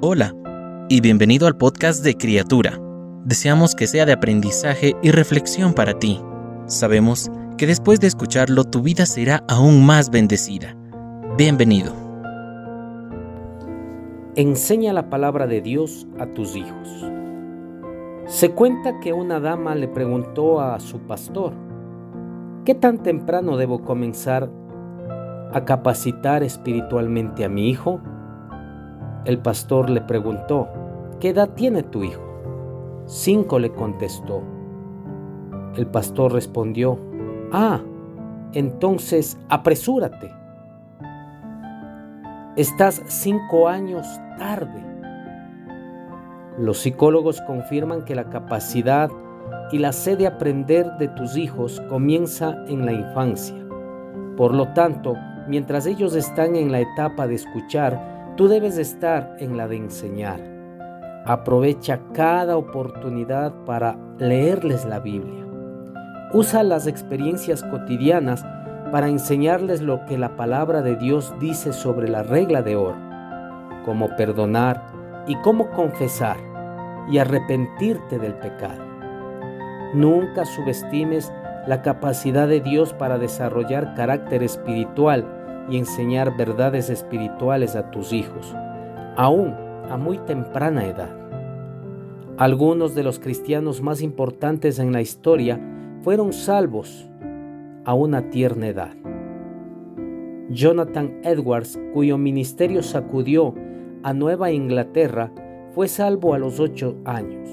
Hola y bienvenido al podcast de Criatura. Deseamos que sea de aprendizaje y reflexión para ti. Sabemos que después de escucharlo tu vida será aún más bendecida. Bienvenido. Enseña la palabra de Dios a tus hijos. Se cuenta que una dama le preguntó a su pastor, ¿qué tan temprano debo comenzar a capacitar espiritualmente a mi hijo? El pastor le preguntó, ¿qué edad tiene tu hijo? Cinco le contestó. El pastor respondió, ah, entonces apresúrate. Estás cinco años tarde. Los psicólogos confirman que la capacidad y la sed de aprender de tus hijos comienza en la infancia. Por lo tanto, mientras ellos están en la etapa de escuchar, tú debes estar en la de enseñar. Aprovecha cada oportunidad para leerles la Biblia. Usa las experiencias cotidianas para enseñarles lo que la palabra de Dios dice sobre la regla de oro, cómo perdonar y cómo confesar y arrepentirte del pecado. Nunca subestimes la capacidad de Dios para desarrollar carácter espiritual y enseñar verdades espirituales a tus hijos, aún a muy temprana edad. Algunos de los cristianos más importantes en la historia fueron salvos a una tierna edad. Jonathan Edwards, cuyo ministerio sacudió a Nueva Inglaterra, fue salvo a los ocho años.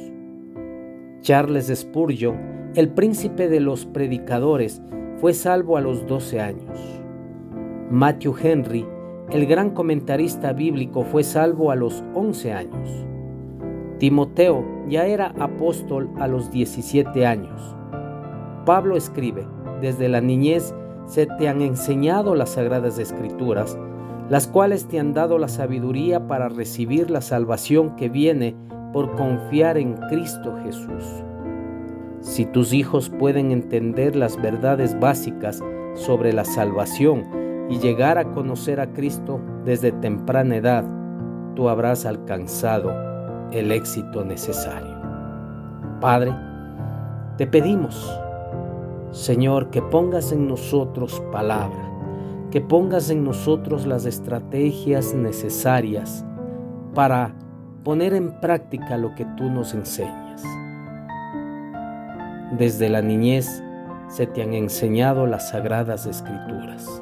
Charles Spurgeon, el príncipe de los predicadores, fue salvo a los doce años. Matthew Henry, el gran comentarista bíblico, fue salvo a los once años. Timoteo ya era apóstol a los 17 años. Pablo escribe, desde la niñez se te han enseñado las sagradas escrituras, las cuales te han dado la sabiduría para recibir la salvación que viene por confiar en Cristo Jesús. Si tus hijos pueden entender las verdades básicas sobre la salvación y llegar a conocer a Cristo desde temprana edad, tú habrás alcanzado el éxito necesario. Padre, te pedimos, Señor, que pongas en nosotros palabra que pongas en nosotros las estrategias necesarias para poner en práctica lo que tú nos enseñas. Desde la niñez se te han enseñado las sagradas escrituras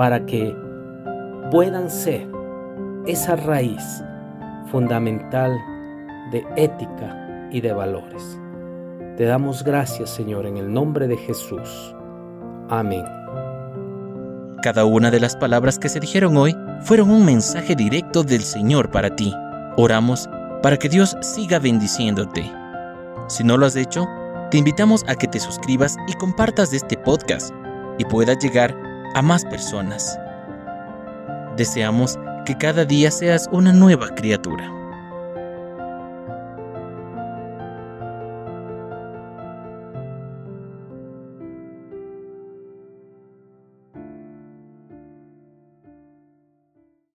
para que puedan ser esa raíz fundamental de ética y de valores. Te damos gracias, Señor, en el nombre de Jesús. Amén. Cada una de las palabras que se dijeron hoy fueron un mensaje directo del Señor para ti. Oramos para que Dios siga bendiciéndote. Si no lo has hecho, te invitamos a que te suscribas y compartas este podcast y pueda llegar a más personas. Deseamos que cada día seas una nueva criatura.